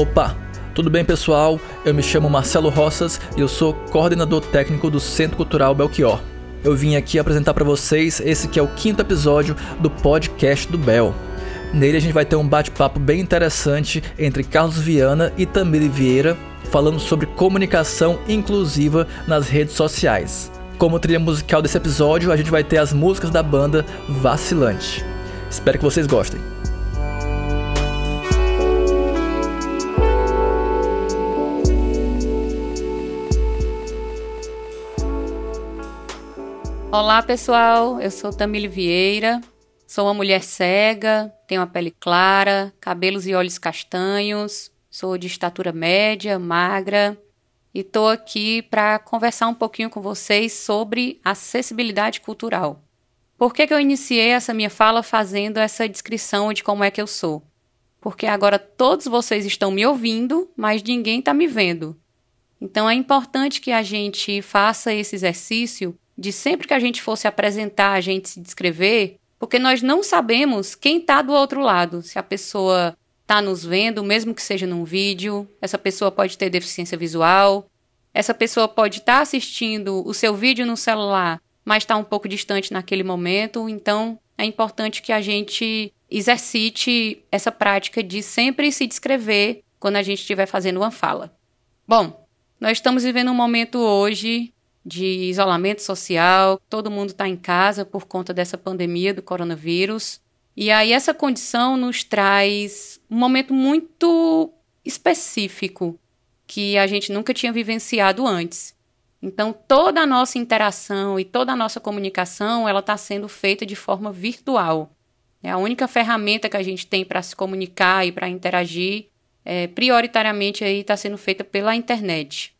Opa, tudo bem pessoal? Eu me chamo Marcelo Roças e eu sou coordenador técnico do Centro Cultural Belchior. Eu vim aqui apresentar para vocês esse que é o quinto episódio do podcast do Bel. Nele a gente vai ter um bate-papo bem interessante entre Carlos Viana e Tamiri Vieira, falando sobre comunicação inclusiva nas redes sociais. Como trilha musical desse episódio, a gente vai ter as músicas da banda Vacilante. Espero que vocês gostem. Olá, pessoal. Eu sou Tamile Vieira. Sou uma mulher cega, tenho a pele clara, cabelos e olhos castanhos. Sou de estatura média, magra e estou aqui para conversar um pouquinho com vocês sobre acessibilidade cultural. Por que, que eu iniciei essa minha fala fazendo essa descrição de como é que eu sou? Porque agora todos vocês estão me ouvindo, mas ninguém está me vendo. Então é importante que a gente faça esse exercício de sempre que a gente fosse apresentar, a gente se descrever, porque nós não sabemos quem está do outro lado. Se a pessoa está nos vendo, mesmo que seja num vídeo, essa pessoa pode ter deficiência visual, essa pessoa pode estar tá assistindo o seu vídeo no celular, mas está um pouco distante naquele momento. Então, é importante que a gente exercite essa prática de sempre se descrever quando a gente estiver fazendo uma fala. Bom, nós estamos vivendo um momento hoje de isolamento social, todo mundo está em casa por conta dessa pandemia do coronavírus. E aí essa condição nos traz um momento muito específico que a gente nunca tinha vivenciado antes. Então toda a nossa interação e toda a nossa comunicação ela está sendo feita de forma virtual. É a única ferramenta que a gente tem para se comunicar e para interagir, é, prioritariamente aí está sendo feita pela internet.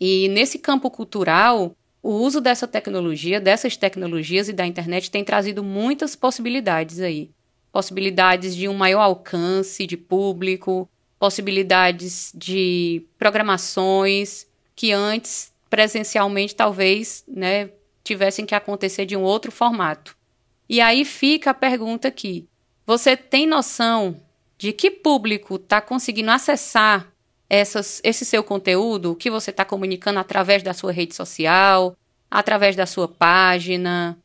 E nesse campo cultural, o uso dessa tecnologia, dessas tecnologias e da internet tem trazido muitas possibilidades aí. Possibilidades de um maior alcance de público, possibilidades de programações que antes presencialmente talvez, né, tivessem que acontecer de um outro formato. E aí fica a pergunta aqui: você tem noção de que público está conseguindo acessar essas, esse seu conteúdo que você está comunicando através da sua rede social, através da sua página.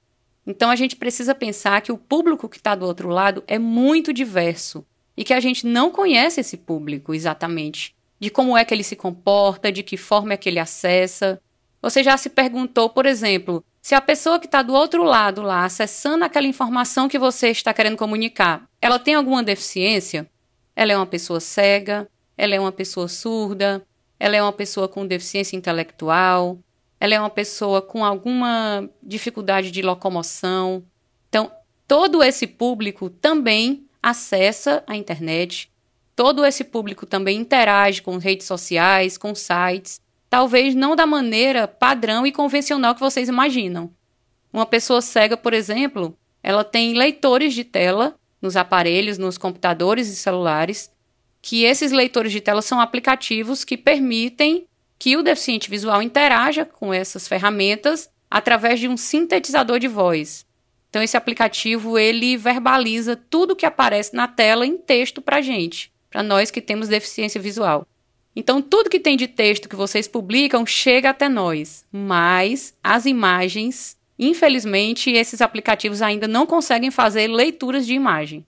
Então a gente precisa pensar que o público que está do outro lado é muito diverso e que a gente não conhece esse público exatamente, de como é que ele se comporta, de que forma é que ele acessa. Você já se perguntou, por exemplo, se a pessoa que está do outro lado lá, acessando aquela informação que você está querendo comunicar, ela tem alguma deficiência? Ela é uma pessoa cega? Ela é uma pessoa surda, ela é uma pessoa com deficiência intelectual, ela é uma pessoa com alguma dificuldade de locomoção. Então, todo esse público também acessa a internet, todo esse público também interage com redes sociais, com sites, talvez não da maneira padrão e convencional que vocês imaginam. Uma pessoa cega, por exemplo, ela tem leitores de tela nos aparelhos, nos computadores e celulares, que esses leitores de tela são aplicativos que permitem que o deficiente visual interaja com essas ferramentas através de um sintetizador de voz. Então esse aplicativo ele verbaliza tudo que aparece na tela em texto para gente, para nós que temos deficiência visual. Então tudo que tem de texto que vocês publicam chega até nós, mas as imagens, infelizmente, esses aplicativos ainda não conseguem fazer leituras de imagem.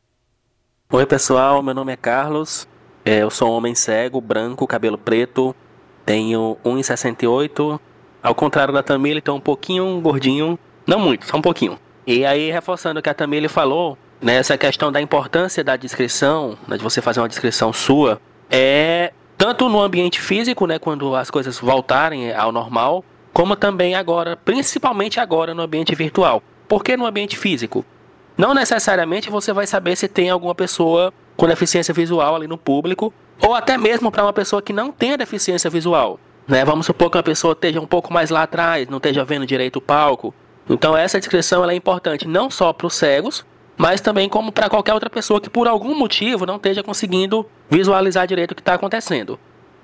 Oi pessoal, meu nome é Carlos, é, eu sou um homem cego, branco, cabelo preto, tenho 1,68. Ao contrário da Tamile, tô um pouquinho gordinho, não muito, só um pouquinho. E aí, reforçando o que a Tamile falou, nessa né, questão da importância da descrição, né, de você fazer uma descrição sua, é tanto no ambiente físico, né, quando as coisas voltarem ao normal, como também agora, principalmente agora no ambiente virtual. Por que no ambiente físico? Não necessariamente você vai saber se tem alguma pessoa com deficiência visual ali no público, ou até mesmo para uma pessoa que não tenha deficiência visual. Né? Vamos supor que uma pessoa esteja um pouco mais lá atrás, não esteja vendo direito o palco. Então essa descrição é importante não só para os cegos, mas também como para qualquer outra pessoa que por algum motivo não esteja conseguindo visualizar direito o que está acontecendo.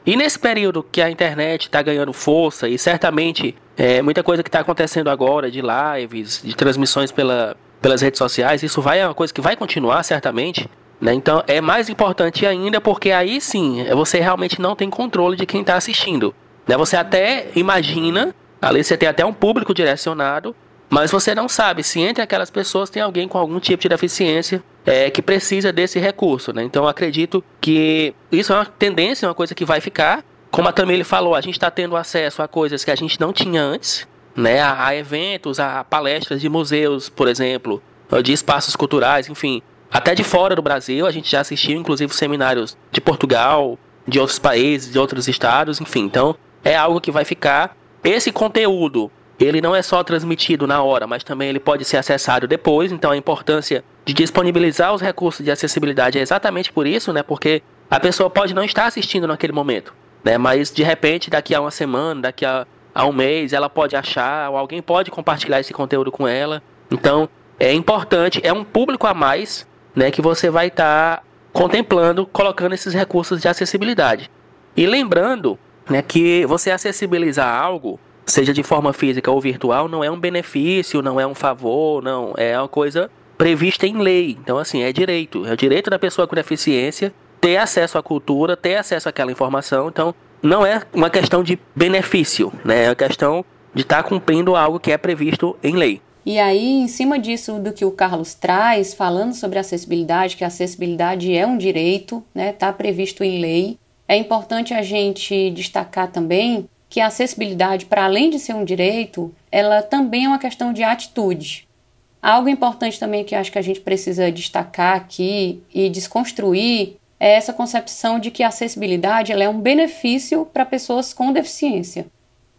E nesse período que a internet está ganhando força e certamente é, muita coisa que está acontecendo agora de lives, de transmissões pela, pelas redes sociais, isso vai é uma coisa que vai continuar certamente. Né? Então é mais importante ainda porque aí sim você realmente não tem controle de quem está assistindo. Né? Você até imagina, ali você tem até um público direcionado, mas você não sabe se entre aquelas pessoas tem alguém com algum tipo de deficiência é, que precisa desse recurso. Né? Então acredito que isso é uma tendência, uma coisa que vai ficar. Como a Tamile falou, a gente está tendo acesso a coisas que a gente não tinha antes, né? a, a eventos, a palestras de museus, por exemplo, de espaços culturais, enfim até de fora do Brasil. A gente já assistiu, inclusive, seminários de Portugal, de outros países, de outros estados, enfim. Então, é algo que vai ficar. Esse conteúdo, ele não é só transmitido na hora, mas também ele pode ser acessado depois. Então, a importância de disponibilizar os recursos de acessibilidade é exatamente por isso, né? Porque a pessoa pode não estar assistindo naquele momento, né? Mas de repente, daqui a uma semana, daqui a, a um mês, ela pode achar, ou alguém pode compartilhar esse conteúdo com ela. Então, é importante, é um público a mais né, que você vai estar tá contemplando, colocando esses recursos de acessibilidade. E lembrando né, que você acessibilizar algo, seja de forma física ou virtual, não é um benefício, não é um favor, não, é uma coisa prevista em lei. Então, assim, é direito. É o direito da pessoa com deficiência ter acesso à cultura, ter acesso àquela informação. Então, não é uma questão de benefício, né? É uma questão de estar tá cumprindo algo que é previsto em lei. E aí, em cima disso do que o Carlos traz, falando sobre acessibilidade, que a acessibilidade é um direito, né, está previsto em lei, é importante a gente destacar também que a acessibilidade, para além de ser um direito, ela também é uma questão de atitude. Algo importante também que acho que a gente precisa destacar aqui e desconstruir é essa concepção de que a acessibilidade ela é um benefício para pessoas com deficiência.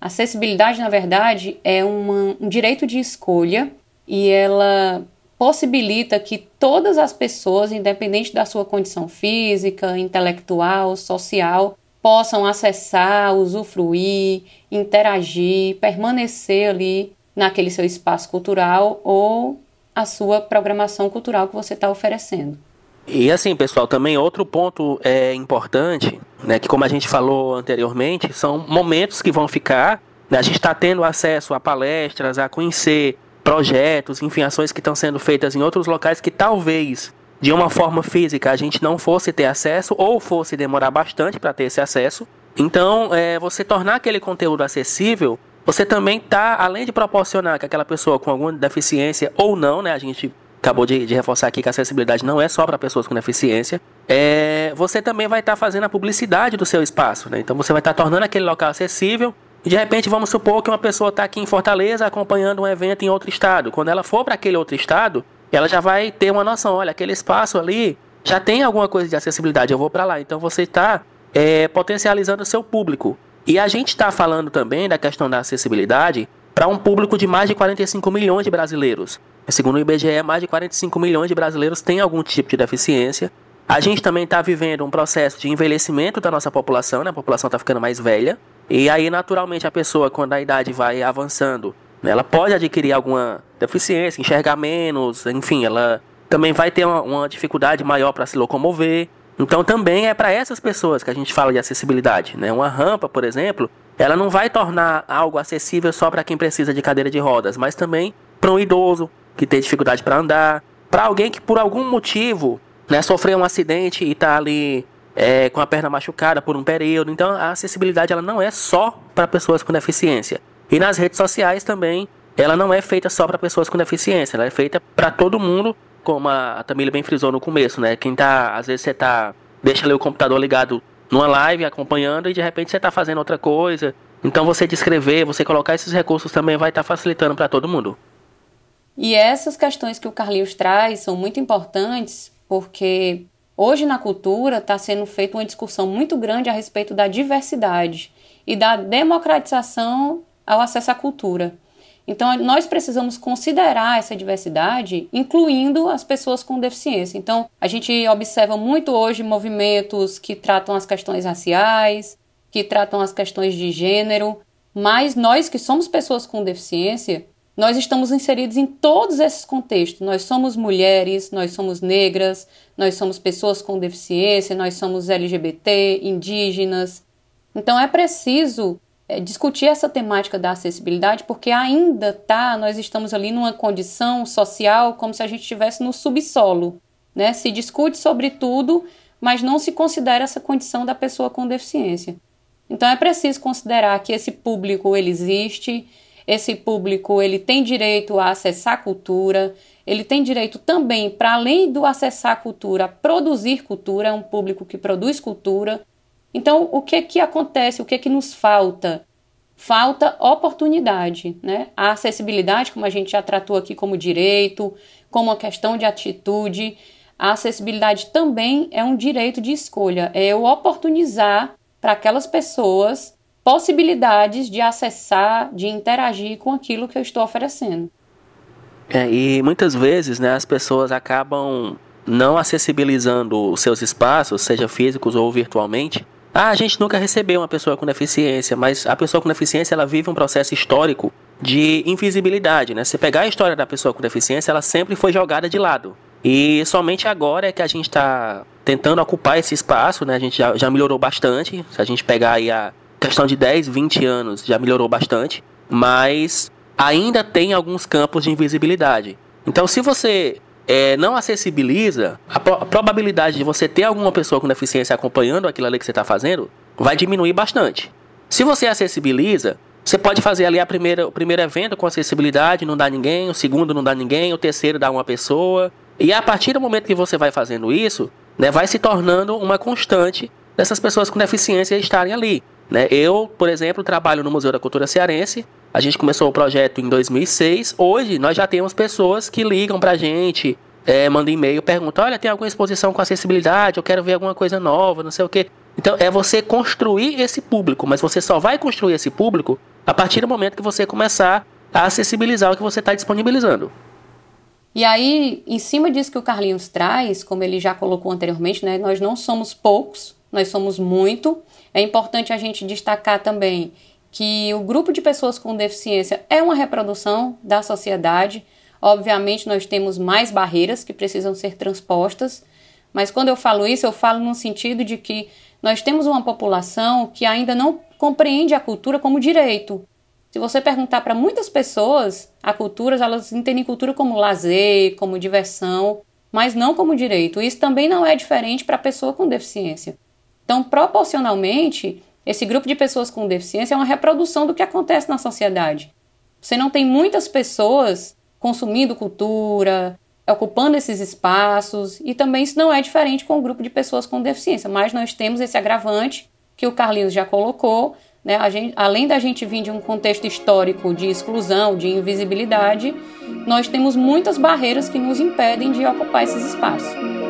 Acessibilidade, na verdade, é uma, um direito de escolha e ela possibilita que todas as pessoas, independente da sua condição física, intelectual, social, possam acessar, usufruir, interagir, permanecer ali naquele seu espaço cultural ou a sua programação cultural que você está oferecendo. E assim, pessoal, também outro ponto é importante, né, que como a gente falou anteriormente, são momentos que vão ficar, né, a gente está tendo acesso a palestras, a conhecer projetos, enfim, ações que estão sendo feitas em outros locais que talvez de uma forma física a gente não fosse ter acesso ou fosse demorar bastante para ter esse acesso. Então, é, você tornar aquele conteúdo acessível, você também está, além de proporcionar que aquela pessoa com alguma deficiência ou não, né, a gente acabou de, de, reforçar aqui que a acessibilidade não é só para pessoas com deficiência, é, você também vai estar tá fazendo a publicidade do seu espaço. Né? Então você vai estar tá tornando aquele local acessível. E de repente, vamos supor que uma pessoa está aqui em Fortaleza acompanhando um evento em outro estado. Quando ela for para aquele outro estado, ela já vai ter uma noção: olha, aquele espaço ali já tem alguma coisa de acessibilidade, eu vou para lá. Então você está é, potencializando o seu público. E a gente está falando também da questão da acessibilidade para um público de mais de 45 milhões de brasileiros. Segundo o IBGE, mais de 45 milhões de brasileiros têm algum tipo de deficiência. A gente também está vivendo um processo de envelhecimento da nossa população, né? a população está ficando mais velha. E aí, naturalmente, a pessoa, quando a idade vai avançando, ela pode adquirir alguma deficiência, enxergar menos, enfim, ela também vai ter uma, uma dificuldade maior para se locomover. Então, também é para essas pessoas que a gente fala de acessibilidade. Né? Uma rampa, por exemplo, ela não vai tornar algo acessível só para quem precisa de cadeira de rodas, mas também para um idoso que tem dificuldade para andar, para alguém que por algum motivo né, sofreu um acidente e está ali é, com a perna machucada por um período. Então a acessibilidade ela não é só para pessoas com deficiência. E nas redes sociais também ela não é feita só para pessoas com deficiência, ela é feita para todo mundo, como a Tamília bem frisou no começo, né? Quem tá, às vezes você tá, deixa ali o computador ligado numa live acompanhando e de repente você está fazendo outra coisa. Então você descrever, você colocar esses recursos também vai estar tá facilitando para todo mundo. E essas questões que o Carlinhos traz são muito importantes porque hoje na cultura está sendo feita uma discussão muito grande a respeito da diversidade e da democratização ao acesso à cultura. Então, nós precisamos considerar essa diversidade, incluindo as pessoas com deficiência. Então, a gente observa muito hoje movimentos que tratam as questões raciais, que tratam as questões de gênero, mas nós que somos pessoas com deficiência, nós estamos inseridos em todos esses contextos. Nós somos mulheres, nós somos negras, nós somos pessoas com deficiência, nós somos LGBT, indígenas. Então, é preciso é, discutir essa temática da acessibilidade, porque ainda tá, nós estamos ali numa condição social como se a gente estivesse no subsolo. Né? Se discute sobre tudo, mas não se considera essa condição da pessoa com deficiência. Então é preciso considerar que esse público ele existe, esse público ele tem direito a acessar cultura, ele tem direito também, para além do acessar cultura, produzir cultura, é um público que produz cultura. Então, o que que acontece? O que que nos falta? Falta oportunidade, né? A acessibilidade, como a gente já tratou aqui como direito, como uma questão de atitude, a acessibilidade também é um direito de escolha, é eu oportunizar para aquelas pessoas possibilidades de acessar, de interagir com aquilo que eu estou oferecendo. É, e muitas vezes né, as pessoas acabam não acessibilizando os seus espaços, seja físicos ou virtualmente. Ah, a gente nunca recebeu uma pessoa com deficiência, mas a pessoa com deficiência ela vive um processo histórico de invisibilidade, né? Se pegar a história da pessoa com deficiência, ela sempre foi jogada de lado. E somente agora é que a gente está tentando ocupar esse espaço, né? A gente já, já melhorou bastante. Se a gente pegar aí a questão de 10, 20 anos, já melhorou bastante. Mas ainda tem alguns campos de invisibilidade. Então, se você é, não acessibiliza, a, pro a, probabilidade de você ter alguma pessoa com deficiência acompanhando aquilo ali que você está fazendo vai diminuir bastante. Se você acessibiliza, você pode fazer ali a primeira, o primeiro evento com acessibilidade, não dá ninguém, o segundo não dá ninguém, o terceiro dá uma pessoa. E a partir do momento que você vai fazendo isso, né, vai se tornando uma constante dessas pessoas com deficiência estarem ali. Né? Eu, por exemplo, trabalho no Museu da Cultura Cearense. A gente começou o projeto em 2006. Hoje nós já temos pessoas que ligam para a gente, é, mandam e-mail, perguntam: olha, tem alguma exposição com acessibilidade? Eu quero ver alguma coisa nova, não sei o quê. Então é você construir esse público, mas você só vai construir esse público a partir do momento que você começar a acessibilizar o que você está disponibilizando. E aí, em cima disso que o Carlinhos traz, como ele já colocou anteriormente, né, nós não somos poucos, nós somos muito. É importante a gente destacar também que o grupo de pessoas com deficiência é uma reprodução da sociedade. Obviamente, nós temos mais barreiras que precisam ser transpostas, mas quando eu falo isso, eu falo no sentido de que nós temos uma população que ainda não compreende a cultura como direito. Se você perguntar para muitas pessoas, a cultura, elas entendem cultura como lazer, como diversão, mas não como direito. Isso também não é diferente para a pessoa com deficiência. Então, proporcionalmente, esse grupo de pessoas com deficiência é uma reprodução do que acontece na sociedade. Você não tem muitas pessoas consumindo cultura, ocupando esses espaços, e também isso não é diferente com o grupo de pessoas com deficiência, mas nós temos esse agravante que o Carlinhos já colocou, né? Gente, além da gente vir de um contexto histórico de exclusão, de invisibilidade, nós temos muitas barreiras que nos impedem de ocupar esses espaços.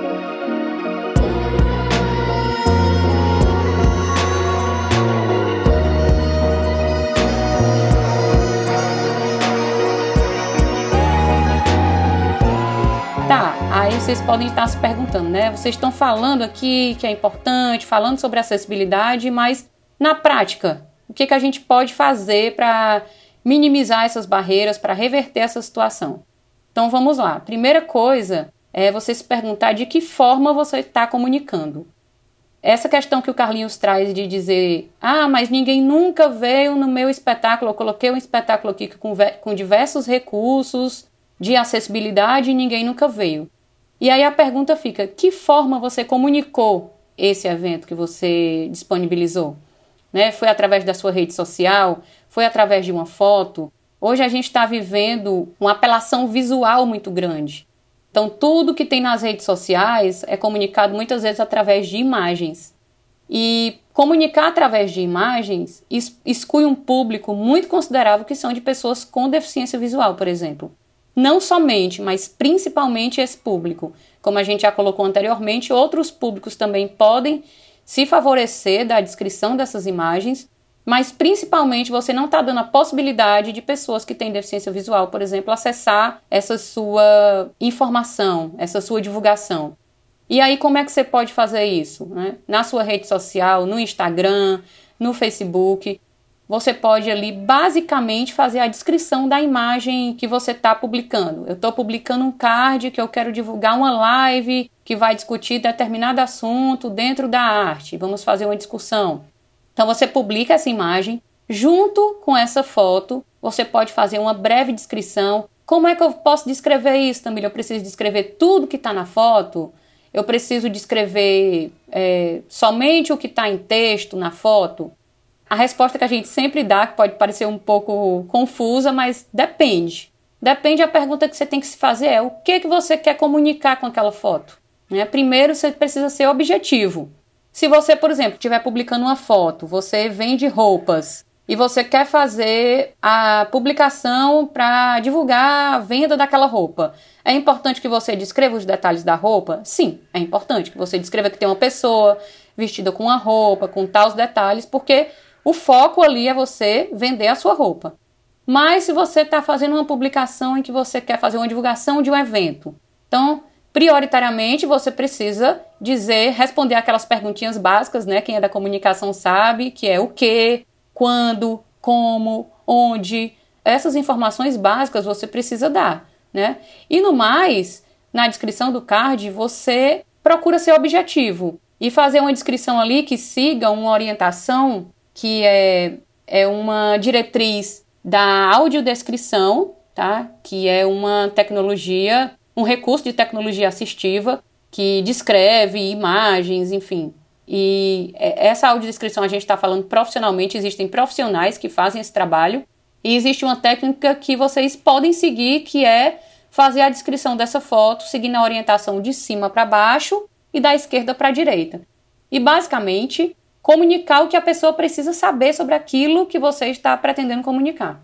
Aí vocês podem estar se perguntando, né? Vocês estão falando aqui que é importante, falando sobre acessibilidade, mas na prática, o que, que a gente pode fazer para minimizar essas barreiras, para reverter essa situação? Então vamos lá. Primeira coisa é você se perguntar de que forma você está comunicando. Essa questão que o Carlinhos traz de dizer, ah, mas ninguém nunca veio no meu espetáculo, eu coloquei um espetáculo aqui com, com diversos recursos de acessibilidade e ninguém nunca veio. E aí a pergunta fica: que forma você comunicou esse evento que você disponibilizou? Né? Foi através da sua rede social? Foi através de uma foto? Hoje a gente está vivendo uma apelação visual muito grande. Então, tudo que tem nas redes sociais é comunicado muitas vezes através de imagens. E comunicar através de imagens exclui um público muito considerável que são de pessoas com deficiência visual, por exemplo. Não somente, mas principalmente esse público. Como a gente já colocou anteriormente, outros públicos também podem se favorecer da descrição dessas imagens, mas principalmente você não está dando a possibilidade de pessoas que têm deficiência visual, por exemplo, acessar essa sua informação, essa sua divulgação. E aí, como é que você pode fazer isso? Né? Na sua rede social, no Instagram, no Facebook. Você pode ali basicamente fazer a descrição da imagem que você está publicando. Eu estou publicando um card que eu quero divulgar uma live que vai discutir determinado assunto dentro da arte. Vamos fazer uma discussão. Então você publica essa imagem. Junto com essa foto, você pode fazer uma breve descrição Como é que eu posso descrever isso, Tamília? Eu preciso descrever tudo que está na foto? Eu preciso descrever é, somente o que está em texto na foto? A resposta que a gente sempre dá, que pode parecer um pouco confusa, mas depende. Depende a pergunta que você tem que se fazer é o que, que você quer comunicar com aquela foto. Né? Primeiro, você precisa ser objetivo. Se você, por exemplo, estiver publicando uma foto, você vende roupas e você quer fazer a publicação para divulgar a venda daquela roupa. É importante que você descreva os detalhes da roupa? Sim, é importante que você descreva que tem uma pessoa vestida com uma roupa, com tais detalhes, porque o foco ali é você vender a sua roupa. Mas se você está fazendo uma publicação em que você quer fazer uma divulgação de um evento, então prioritariamente você precisa dizer, responder aquelas perguntinhas básicas, né? Quem é da comunicação sabe, que é o que, quando, como, onde. Essas informações básicas você precisa dar, né? E no mais, na descrição do card, você procura ser objetivo e fazer uma descrição ali que siga uma orientação que é, é uma diretriz da audiodescrição, tá? Que é uma tecnologia, um recurso de tecnologia assistiva que descreve imagens, enfim. E essa audiodescrição a gente está falando profissionalmente, existem profissionais que fazem esse trabalho, e existe uma técnica que vocês podem seguir, que é fazer a descrição dessa foto seguindo a orientação de cima para baixo e da esquerda para a direita. E basicamente comunicar o que a pessoa precisa saber sobre aquilo que você está pretendendo comunicar.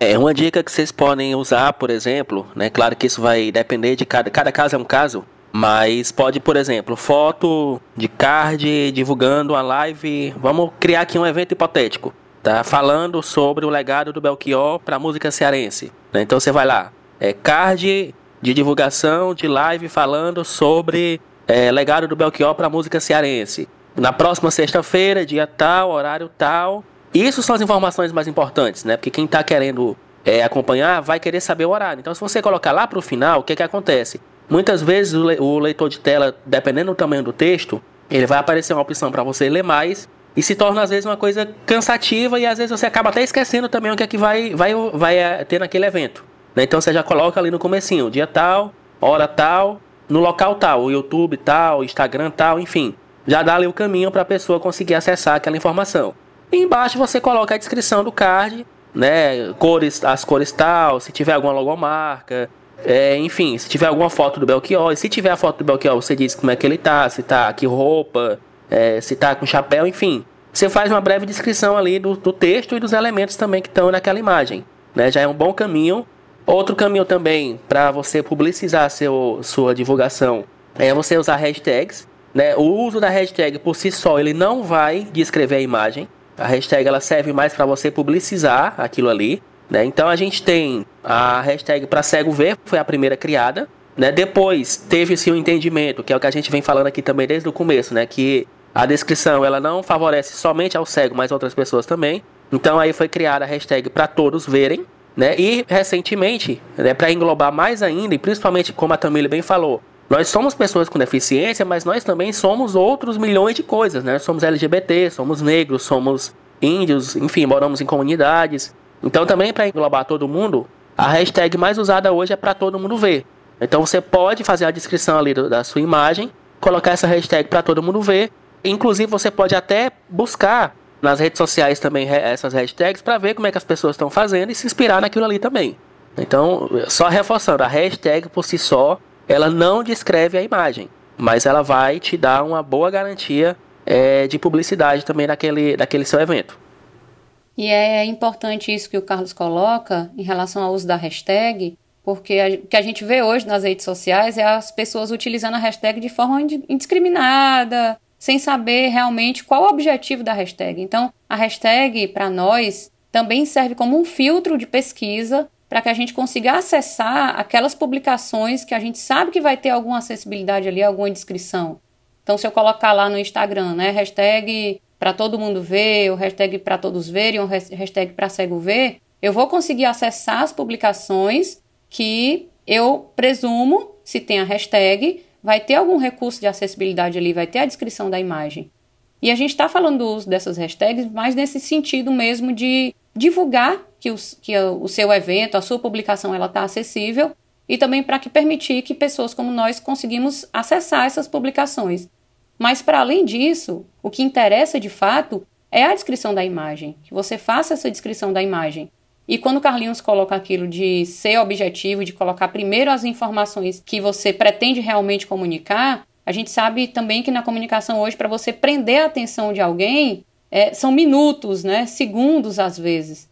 É uma dica que vocês podem usar, por exemplo, né? Claro que isso vai depender de cada, cada caso é um caso, mas pode, por exemplo, foto de card divulgando uma live. Vamos criar aqui um evento hipotético, tá? Falando sobre o legado do Belchior para a música cearense. Né? Então você vai lá, é card de divulgação de live falando sobre é, legado do Belchior para a música cearense. Na próxima sexta-feira, dia tal, horário tal. Isso são as informações mais importantes, né? Porque quem está querendo é, acompanhar vai querer saber o horário. Então, se você colocar lá para o final, o que, que acontece? Muitas vezes o leitor de tela, dependendo do tamanho do texto, ele vai aparecer uma opção para você ler mais e se torna às vezes uma coisa cansativa e às vezes você acaba até esquecendo também o que é que vai, vai, vai é, ter naquele evento. Né? Então você já coloca ali no comecinho, dia tal, hora tal, no local tal, o YouTube tal, Instagram tal, enfim. Já dá ali o caminho para a pessoa conseguir acessar aquela informação. E embaixo você coloca a descrição do card, né, cores, as cores tal, se tiver alguma logomarca, é, enfim, se tiver alguma foto do Belchior, e se tiver a foto do Belchior, você diz como é que ele tá, se tá que roupa, é, se tá com chapéu, enfim. Você faz uma breve descrição ali do, do texto e dos elementos também que estão naquela imagem. Né? Já é um bom caminho. Outro caminho também para você publicizar seu, sua divulgação é você usar hashtags. Né? O uso da hashtag por si só ele não vai descrever a imagem. A hashtag ela serve mais para você publicizar aquilo ali. Né? Então a gente tem a hashtag para cego ver, foi a primeira criada. Né? Depois teve-se um entendimento, que é o que a gente vem falando aqui também desde o começo, né? que a descrição ela não favorece somente ao cego, mas outras pessoas também. Então aí foi criada a hashtag para todos verem. Né? E recentemente, né, para englobar mais ainda, e principalmente como a Tamile bem falou, nós somos pessoas com deficiência, mas nós também somos outros milhões de coisas, né? Somos LGBT, somos negros, somos índios, enfim, moramos em comunidades. Então também para englobar todo mundo, a hashtag mais usada hoje é para todo mundo ver. Então você pode fazer a descrição ali da sua imagem, colocar essa hashtag para todo mundo ver. Inclusive você pode até buscar nas redes sociais também essas hashtags para ver como é que as pessoas estão fazendo e se inspirar naquilo ali também. Então, só reforçando, a hashtag por si só, ela não descreve a imagem, mas ela vai te dar uma boa garantia é, de publicidade também naquele, naquele seu evento. E é importante isso que o Carlos coloca em relação ao uso da hashtag, porque o que a gente vê hoje nas redes sociais é as pessoas utilizando a hashtag de forma indiscriminada, sem saber realmente qual o objetivo da hashtag. Então, a hashtag, para nós, também serve como um filtro de pesquisa para que a gente consiga acessar aquelas publicações que a gente sabe que vai ter alguma acessibilidade ali, alguma descrição. Então, se eu colocar lá no Instagram, né, hashtag para todo mundo ver, o hashtag para todos verem, o hashtag para cego ver, eu vou conseguir acessar as publicações que eu presumo, se tem a hashtag, vai ter algum recurso de acessibilidade ali, vai ter a descrição da imagem. E a gente está falando do uso dessas hashtags, mas nesse sentido mesmo de divulgar que, que o seu evento, a sua publicação, ela está acessível e também para que permitir que pessoas como nós conseguimos acessar essas publicações. Mas para além disso, o que interessa de fato é a descrição da imagem, que você faça essa descrição da imagem. E quando o Carlinhos coloca aquilo de ser objetivo, de colocar primeiro as informações que você pretende realmente comunicar, a gente sabe também que na comunicação hoje, para você prender a atenção de alguém, é, são minutos, né? segundos às vezes.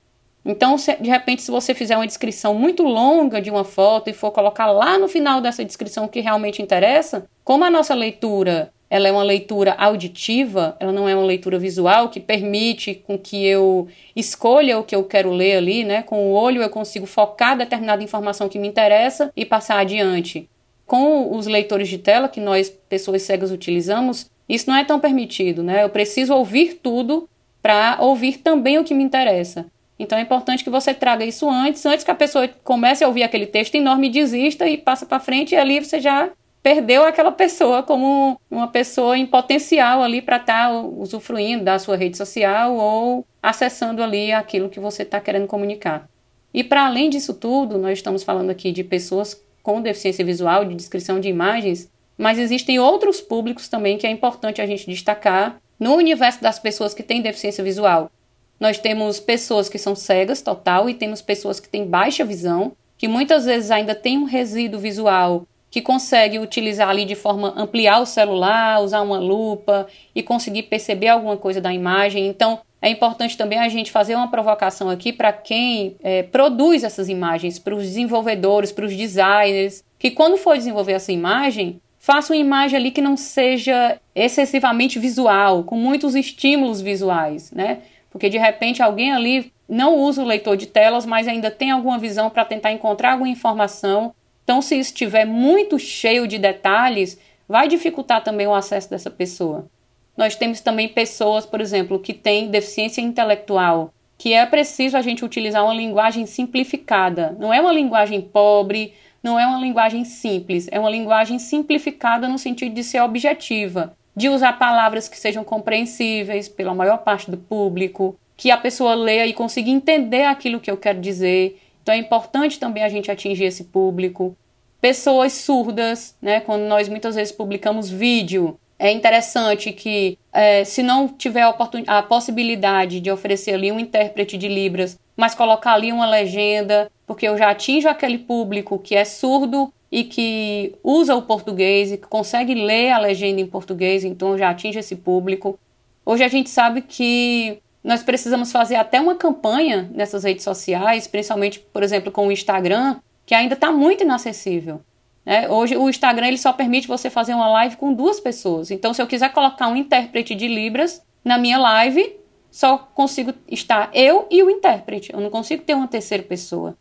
Então, se, de repente, se você fizer uma descrição muito longa de uma foto e for colocar lá no final dessa descrição o que realmente interessa, como a nossa leitura ela é uma leitura auditiva, ela não é uma leitura visual que permite com que eu escolha o que eu quero ler ali, né? Com o olho eu consigo focar determinada informação que me interessa e passar adiante. Com os leitores de tela que nós pessoas cegas utilizamos, isso não é tão permitido, né? Eu preciso ouvir tudo para ouvir também o que me interessa. Então é importante que você traga isso antes, antes que a pessoa comece a ouvir aquele texto enorme, desista e passa para frente e ali você já perdeu aquela pessoa como uma pessoa em potencial ali para estar tá usufruindo da sua rede social ou acessando ali aquilo que você está querendo comunicar. E para além disso tudo, nós estamos falando aqui de pessoas com deficiência visual, de descrição de imagens, mas existem outros públicos também que é importante a gente destacar no universo das pessoas que têm deficiência visual. Nós temos pessoas que são cegas total e temos pessoas que têm baixa visão, que muitas vezes ainda têm um resíduo visual que consegue utilizar ali de forma ampliar o celular, usar uma lupa e conseguir perceber alguma coisa da imagem. Então, é importante também a gente fazer uma provocação aqui para quem é, produz essas imagens, para os desenvolvedores, para os designers, que quando for desenvolver essa imagem, faça uma imagem ali que não seja excessivamente visual, com muitos estímulos visuais, né? Porque de repente alguém ali não usa o leitor de telas, mas ainda tem alguma visão para tentar encontrar alguma informação. Então, se estiver muito cheio de detalhes, vai dificultar também o acesso dessa pessoa. Nós temos também pessoas, por exemplo, que têm deficiência intelectual, que é preciso a gente utilizar uma linguagem simplificada. Não é uma linguagem pobre, não é uma linguagem simples, é uma linguagem simplificada no sentido de ser objetiva, de usar palavras que sejam compreensíveis pela maior parte do público, que a pessoa leia e consiga entender aquilo que eu quero dizer. Então é importante também a gente atingir esse público. Pessoas surdas, né? Quando nós muitas vezes publicamos vídeo, é interessante que, é, se não tiver a, a possibilidade de oferecer ali um intérprete de Libras, mas colocar ali uma legenda, porque eu já atinjo aquele público que é surdo e que usa o português e que consegue ler a legenda em português, então já atinjo esse público. Hoje a gente sabe que nós precisamos fazer até uma campanha nessas redes sociais, principalmente, por exemplo, com o Instagram, que ainda está muito inacessível. Né? Hoje o Instagram ele só permite você fazer uma live com duas pessoas. Então, se eu quiser colocar um intérprete de Libras na minha live, só consigo estar eu e o intérprete. Eu não consigo ter uma terceira pessoa.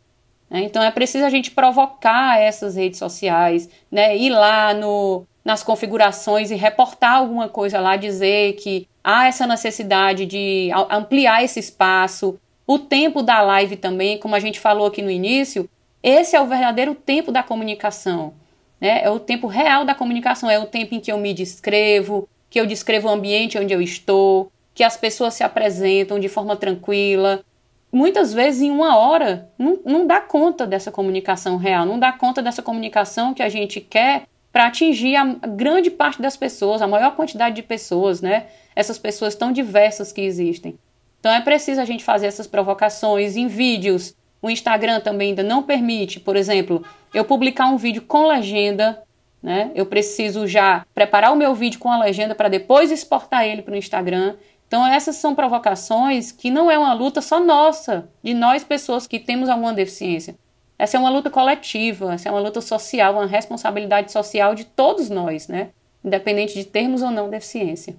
Né? Então é preciso a gente provocar essas redes sociais, né? ir lá no, nas configurações e reportar alguma coisa lá, dizer que há essa necessidade de ampliar esse espaço. O tempo da live também, como a gente falou aqui no início, esse é o verdadeiro tempo da comunicação. Né? É o tempo real da comunicação, é o tempo em que eu me descrevo, que eu descrevo o ambiente onde eu estou, que as pessoas se apresentam de forma tranquila, muitas vezes em uma hora não, não dá conta dessa comunicação real, não dá conta dessa comunicação que a gente quer para atingir a grande parte das pessoas, a maior quantidade de pessoas, né? Essas pessoas tão diversas que existem. Então é preciso a gente fazer essas provocações em vídeos. O Instagram também ainda não permite, por exemplo, eu publicar um vídeo com legenda, né? Eu preciso já preparar o meu vídeo com a legenda para depois exportar ele para o Instagram. Então, essas são provocações que não é uma luta só nossa, de nós pessoas que temos alguma deficiência. Essa é uma luta coletiva, essa é uma luta social, uma responsabilidade social de todos nós, né? Independente de termos ou não deficiência.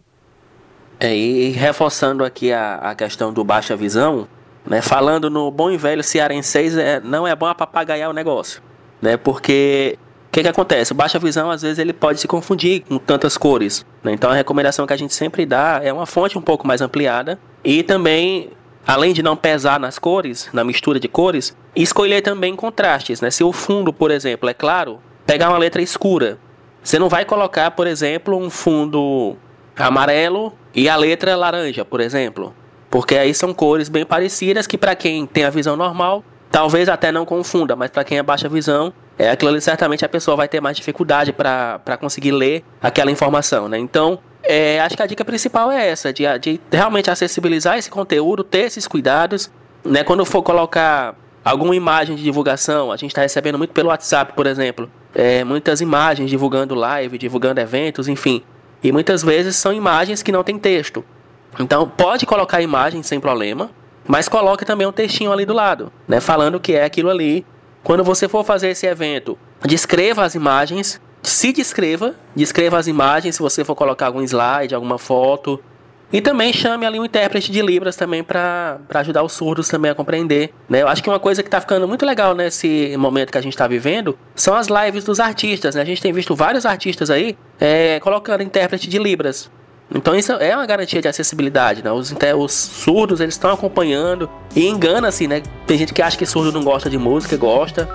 É, e reforçando aqui a, a questão do baixa visão, né, falando no bom e velho cearense, é, não é bom papagaiar o negócio, né? Porque que, que acontece? O baixa visão, às vezes, ele pode se confundir com tantas cores. Né? Então, a recomendação que a gente sempre dá é uma fonte um pouco mais ampliada e também, além de não pesar nas cores, na mistura de cores, escolher também contrastes. Né? Se o fundo, por exemplo, é claro, pegar uma letra escura. Você não vai colocar, por exemplo, um fundo amarelo e a letra laranja, por exemplo. porque aí são cores bem parecidas que para quem tem a visão normal, talvez até não confunda, mas para quem é baixa visão, é aquilo ali certamente a pessoa vai ter mais dificuldade para conseguir ler aquela informação, né? Então, é, acho que a dica principal é essa, de, de realmente acessibilizar esse conteúdo, ter esses cuidados, né? Quando for colocar alguma imagem de divulgação, a gente está recebendo muito pelo WhatsApp, por exemplo, é, muitas imagens divulgando live, divulgando eventos, enfim. E muitas vezes são imagens que não tem texto. Então pode colocar imagem sem problema, mas coloque também um textinho ali do lado, né, falando que é aquilo ali. Quando você for fazer esse evento, descreva as imagens, se descreva, descreva as imagens, se você for colocar algum slide, alguma foto, e também chame ali um intérprete de Libras também para ajudar os surdos também a compreender. Né? Eu acho que uma coisa que está ficando muito legal nesse momento que a gente está vivendo são as lives dos artistas. Né? A gente tem visto vários artistas aí é, colocando intérprete de Libras. Então isso é uma garantia de acessibilidade, né? Os, os surdos eles estão acompanhando e engana-se, né? Tem gente que acha que surdo não gosta de música, gosta.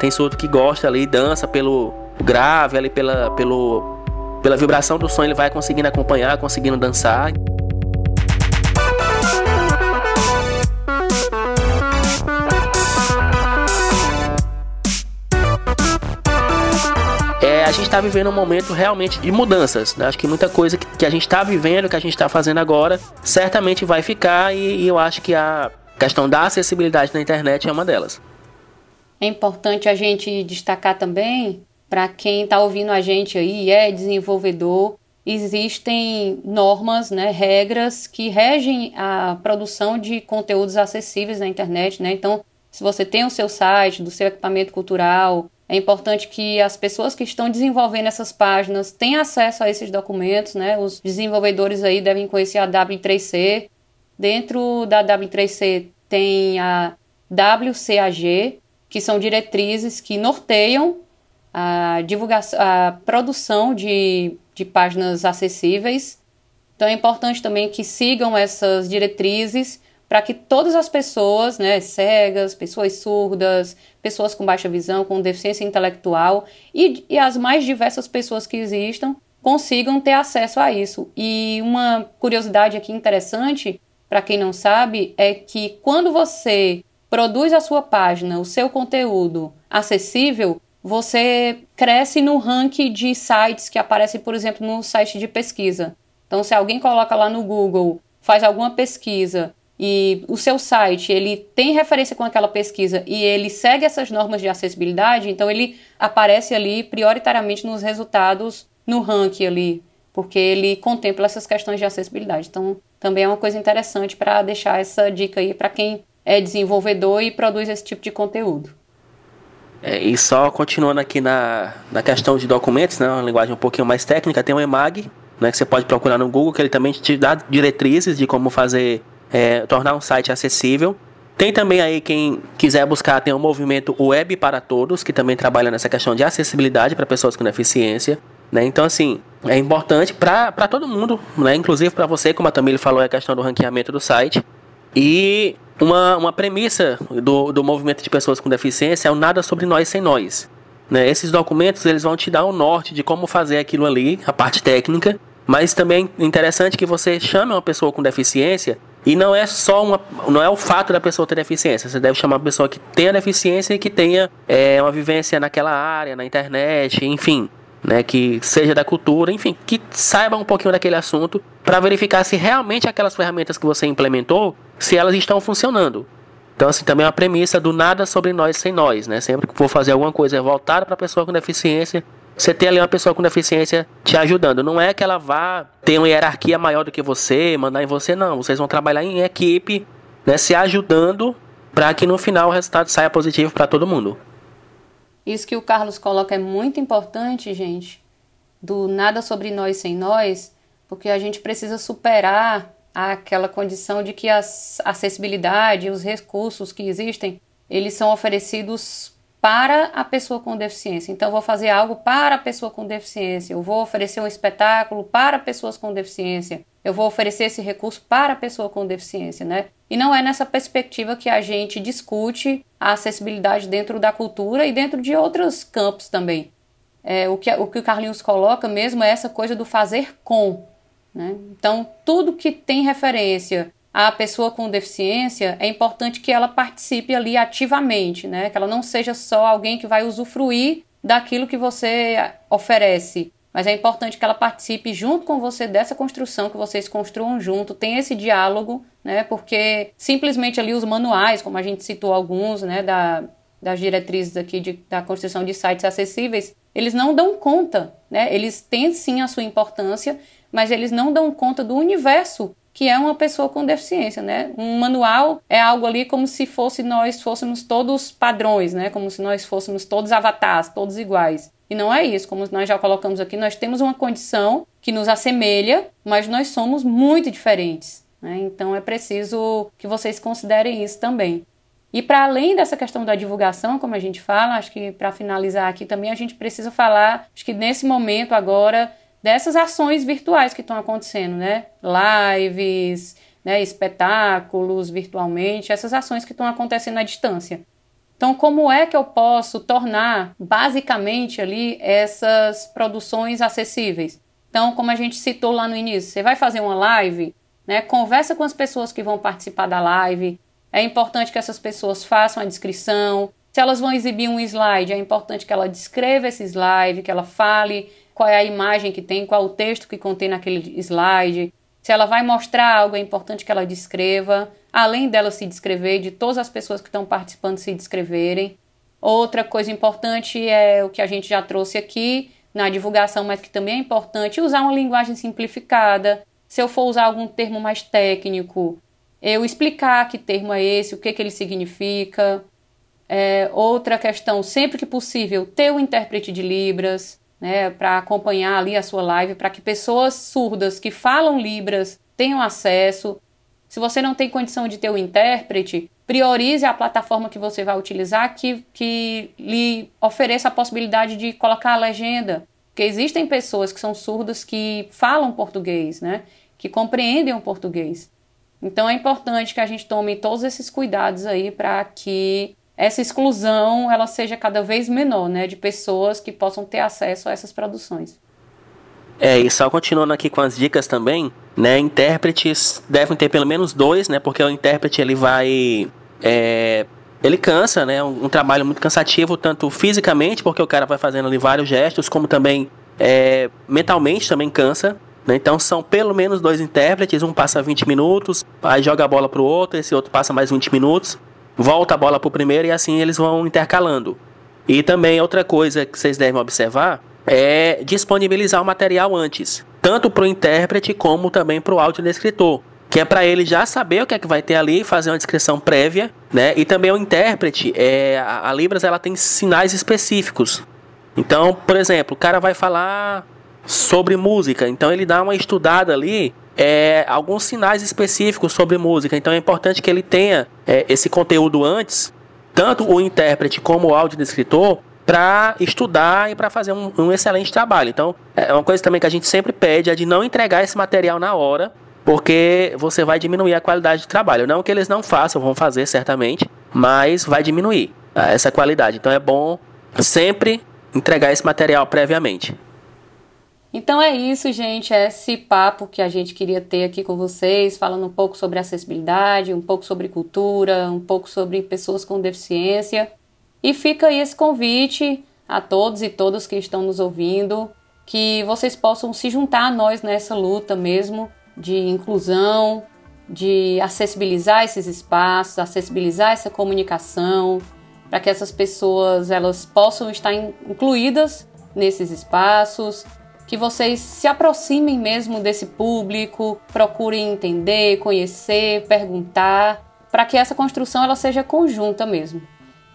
Tem surdo que gosta ali, dança pelo grave, ali pela, pelo, pela vibração do som, ele vai conseguindo acompanhar, conseguindo dançar. A gente está vivendo um momento realmente de mudanças. Né? Acho que muita coisa que, que a gente está vivendo, que a gente está fazendo agora, certamente vai ficar e, e eu acho que a questão da acessibilidade na internet é uma delas. É importante a gente destacar também, para quem está ouvindo a gente aí, é desenvolvedor, existem normas, né, regras que regem a produção de conteúdos acessíveis na internet. Né? Então, se você tem o seu site, do seu equipamento cultural, é importante que as pessoas que estão desenvolvendo essas páginas tenham acesso a esses documentos, né? Os desenvolvedores aí devem conhecer a W3C. Dentro da W3C tem a WCAG, que são diretrizes que norteiam a divulgação, a produção de, de páginas acessíveis. Então é importante também que sigam essas diretrizes para que todas as pessoas, né, cegas, pessoas surdas, pessoas com baixa visão, com deficiência intelectual e, e as mais diversas pessoas que existam consigam ter acesso a isso. E uma curiosidade aqui interessante, para quem não sabe, é que quando você produz a sua página, o seu conteúdo acessível, você cresce no ranking de sites que aparecem, por exemplo, no site de pesquisa. Então, se alguém coloca lá no Google, faz alguma pesquisa e o seu site ele tem referência com aquela pesquisa e ele segue essas normas de acessibilidade, então ele aparece ali prioritariamente nos resultados no ranking ali, porque ele contempla essas questões de acessibilidade. Então, também é uma coisa interessante para deixar essa dica aí para quem é desenvolvedor e produz esse tipo de conteúdo. É, e só continuando aqui na, na questão de documentos, né, uma linguagem um pouquinho mais técnica, tem o EMAG, né, que você pode procurar no Google, que ele também te dá diretrizes de como fazer é, tornar um site acessível. Tem também aí quem quiser buscar, tem o movimento Web para Todos, que também trabalha nessa questão de acessibilidade para pessoas com deficiência. Né? Então, assim, é importante para todo mundo, né? inclusive para você, como a Tamile falou, é a questão do ranqueamento do site. E uma, uma premissa do, do movimento de pessoas com deficiência é o nada sobre nós sem nós. Né? Esses documentos eles vão te dar o norte de como fazer aquilo ali, a parte técnica, mas também é interessante que você chame uma pessoa com deficiência e não é só uma, não é o fato da pessoa ter deficiência. Você deve chamar uma pessoa que tenha deficiência e que tenha é, uma vivência naquela área, na internet, enfim, né, que seja da cultura, enfim, que saiba um pouquinho daquele assunto para verificar se realmente aquelas ferramentas que você implementou, se elas estão funcionando. Então, assim, também é uma premissa do nada sobre nós sem nós, né? Sempre que for fazer alguma coisa voltada para a pessoa com deficiência, você tem ali uma pessoa com deficiência te ajudando. Não é que ela vá ter uma hierarquia maior do que você, mandar em você, não. Vocês vão trabalhar em equipe, né, se ajudando para que no final o resultado saia positivo para todo mundo. Isso que o Carlos coloca é muito importante, gente. Do nada sobre nós sem nós, porque a gente precisa superar aquela condição de que a acessibilidade, os recursos que existem, eles são oferecidos para a pessoa com deficiência. Então, vou fazer algo para a pessoa com deficiência. Eu vou oferecer um espetáculo para pessoas com deficiência. Eu vou oferecer esse recurso para a pessoa com deficiência, né? E não é nessa perspectiva que a gente discute a acessibilidade dentro da cultura e dentro de outros campos também. É, o, que, o que o Carlinhos coloca mesmo é essa coisa do fazer com. Né? Então, tudo que tem referência a pessoa com deficiência, é importante que ela participe ali ativamente, né? Que ela não seja só alguém que vai usufruir daquilo que você oferece, mas é importante que ela participe junto com você dessa construção, que vocês construam junto, tem esse diálogo, né? Porque simplesmente ali os manuais, como a gente citou alguns, né, da, das diretrizes aqui de, da construção de sites acessíveis, eles não dão conta, né? Eles têm sim a sua importância, mas eles não dão conta do universo que é uma pessoa com deficiência, né? Um manual é algo ali como se fosse nós fôssemos todos padrões, né? Como se nós fôssemos todos avatares, todos iguais. E não é isso, como nós já colocamos aqui, nós temos uma condição que nos assemelha, mas nós somos muito diferentes. Né? Então é preciso que vocês considerem isso também. E para além dessa questão da divulgação, como a gente fala, acho que para finalizar aqui também a gente precisa falar, acho que nesse momento agora dessas ações virtuais que estão acontecendo, né? Lives, né, espetáculos virtualmente, essas ações que estão acontecendo à distância. Então, como é que eu posso tornar basicamente ali essas produções acessíveis? Então, como a gente citou lá no início, você vai fazer uma live, né? Conversa com as pessoas que vão participar da live. É importante que essas pessoas façam a descrição. Se elas vão exibir um slide, é importante que ela descreva esse slide, que ela fale qual é a imagem que tem, qual o texto que contém naquele slide. Se ela vai mostrar algo, é importante que ela descreva, além dela se descrever, de todas as pessoas que estão participando se descreverem. Outra coisa importante é o que a gente já trouxe aqui na divulgação, mas que também é importante, usar uma linguagem simplificada. Se eu for usar algum termo mais técnico, eu explicar que termo é esse, o que, que ele significa. É, outra questão, sempre que possível, ter o um intérprete de Libras né, para acompanhar ali a sua live, para que pessoas surdas que falam Libras tenham acesso. Se você não tem condição de ter o intérprete, priorize a plataforma que você vai utilizar que, que lhe ofereça a possibilidade de colocar a legenda. Porque existem pessoas que são surdas que falam português, né? Que compreendem o português. Então é importante que a gente tome todos esses cuidados aí para que essa exclusão ela seja cada vez menor, né, de pessoas que possam ter acesso a essas produções. É, e só continuando aqui com as dicas também, né, intérpretes devem ter pelo menos dois, né, porque o intérprete ele vai, é, ele cansa, né, um, um, trabalho muito cansativo, tanto fisicamente, porque o cara vai fazendo ali vários gestos, como também é, mentalmente também cansa, né, então são pelo menos dois intérpretes, um passa 20 minutos, aí joga a bola pro outro, esse outro passa mais 20 minutos, volta a bola para o primeiro e assim eles vão intercalando. E também outra coisa que vocês devem observar é disponibilizar o material antes, tanto para o intérprete como também para o audiodescritor, que é para ele já saber o que é que vai ter ali, fazer uma descrição prévia, né? E também o intérprete, é, a Libras ela tem sinais específicos. Então, por exemplo, o cara vai falar sobre música, então ele dá uma estudada ali é, alguns sinais específicos sobre música. Então é importante que ele tenha é, esse conteúdo antes, tanto o intérprete como o audiodescritor, para estudar e para fazer um, um, excelente trabalho. Então é uma coisa também que a gente sempre pede é de não entregar esse material na hora, porque você vai diminuir a qualidade de trabalho. Não que eles não façam, vão fazer certamente, mas vai diminuir tá, essa qualidade. Então é bom sempre entregar esse material previamente. Então é isso, gente. É esse papo que a gente queria ter aqui com vocês, falando um pouco sobre acessibilidade, um pouco sobre cultura, um pouco sobre pessoas com deficiência. E fica aí esse convite a todos e todas que estão nos ouvindo, que vocês possam se juntar a nós nessa luta mesmo de inclusão, de acessibilizar esses espaços, acessibilizar essa comunicação, para que essas pessoas elas possam estar incluídas nesses espaços, que vocês se aproximem mesmo desse público, procurem entender, conhecer, perguntar, para que essa construção ela seja conjunta mesmo.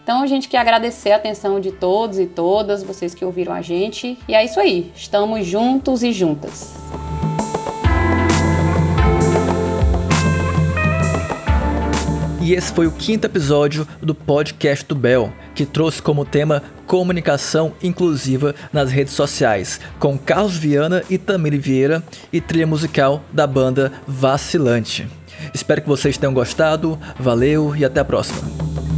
Então a gente quer agradecer a atenção de todos e todas, vocês que ouviram a gente, e é isso aí, estamos juntos e juntas. E esse foi o quinto episódio do podcast do Bel, que trouxe como tema comunicação inclusiva nas redes sociais, com Carlos Viana e Tamiri Vieira e trilha musical da banda Vacilante. Espero que vocês tenham gostado, valeu e até a próxima.